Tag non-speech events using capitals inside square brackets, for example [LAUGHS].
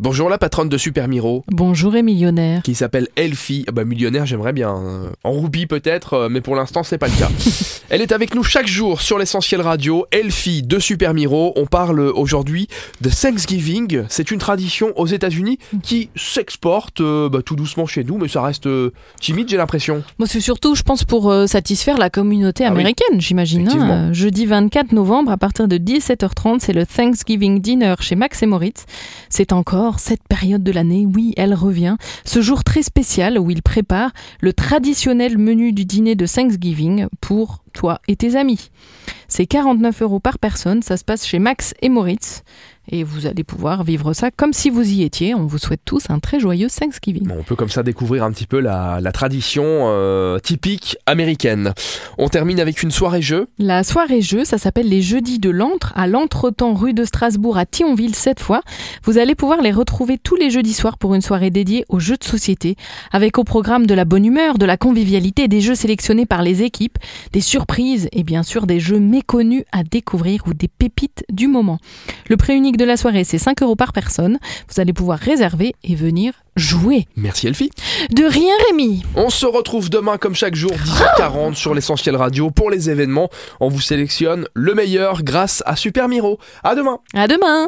Bonjour la patronne de Super Miro, Bonjour et millionnaire. qui s'appelle Elfie. Ah bah millionnaire j'aimerais bien. hein. En roupie peut-être, euh, mais pour l'instant c'est pas le cas. [LAUGHS] Elle est avec nous chaque jour sur l'essentiel radio. Elfie de Super Miro. On parle aujourd'hui de Thanksgiving. C'est une tradition aux États-Unis qui s'exporte euh, bah, tout doucement chez nous, mais ça reste euh, timide j'ai l'impression. Moi, c'est surtout, je pense, pour euh, satisfaire la communauté Ah oui. américaine, j'imagine. hein. Jeudi 24 novembre, à partir de 17h30, c'est le Thanksgiving Dinner chez Max et Moritz. C'est encore cette période de l'année, oui, elle revient. Ce jour très spécial où ils préparent le traditionnel menu du dîner de Thanksgiving pour toi et tes amis. C'est 49 euros par personne, ça se passe chez Max et Moritz. Et vous allez pouvoir vivre ça comme si vous y étiez. On vous souhaite tous un très joyeux Thanksgiving. On peut comme ça découvrir un petit peu la, la tradition euh, typique américaine. On termine avec une soirée jeu. La soirée jeu, ça s'appelle les jeudis de l'antre à l'entretemps rue de Strasbourg à Thionville cette fois. Vous allez pouvoir les retrouver tous les jeudis soirs pour une soirée dédiée aux jeux de société avec au programme de la bonne humeur, de la convivialité, des jeux sélectionnés par les équipes, des surprises et bien sûr des jeux méconnus à découvrir ou des pépites du moment. Le prix unique de la soirée, c'est 5 euros par personne. Vous allez pouvoir réserver et venir jouer. Merci Elfie. De rien Rémi On se retrouve demain comme chaque jour 10h40 sur l'essentiel radio pour les événements. On vous sélectionne le meilleur grâce à Super Miro. À demain. À demain